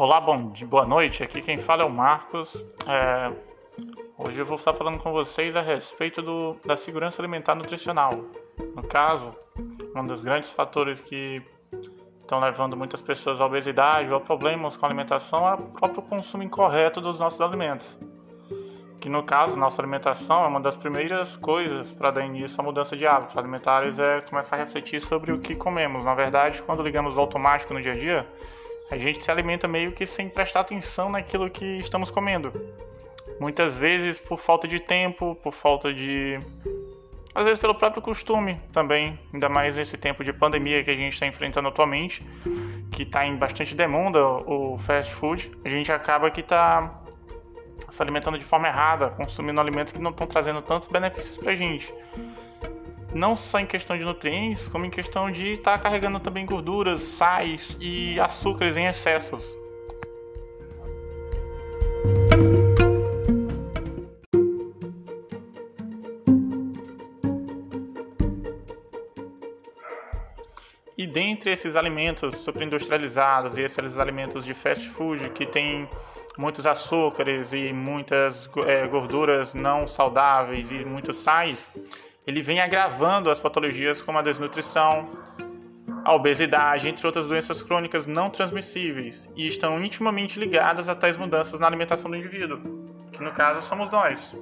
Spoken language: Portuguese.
Olá, bom dia, boa noite. Aqui quem fala é o Marcos. É, hoje eu vou estar falando com vocês a respeito do, da segurança alimentar nutricional. No caso, um dos grandes fatores que estão levando muitas pessoas à obesidade ou a problemas com a alimentação é o próprio consumo incorreto dos nossos alimentos. Que no caso, nossa alimentação é uma das primeiras coisas para dar início à mudança de hábitos alimentares é começar a refletir sobre o que comemos. Na verdade, quando ligamos o automático no dia a dia, a gente se alimenta meio que sem prestar atenção naquilo que estamos comendo. Muitas vezes por falta de tempo, por falta de. Às vezes pelo próprio costume também, ainda mais nesse tempo de pandemia que a gente está enfrentando atualmente, que está em bastante demanda o fast food, a gente acaba que está se alimentando de forma errada, consumindo alimentos que não estão trazendo tantos benefícios para a gente não só em questão de nutrientes, como em questão de estar tá carregando também gorduras, sais e açúcares em excessos. E dentre esses alimentos superindustrializados e esses alimentos de fast food que tem muitos açúcares e muitas é, gorduras não saudáveis e muitos sais, ele vem agravando as patologias como a desnutrição, a obesidade, entre outras doenças crônicas não transmissíveis, e estão intimamente ligadas a tais mudanças na alimentação do indivíduo, que no caso somos nós.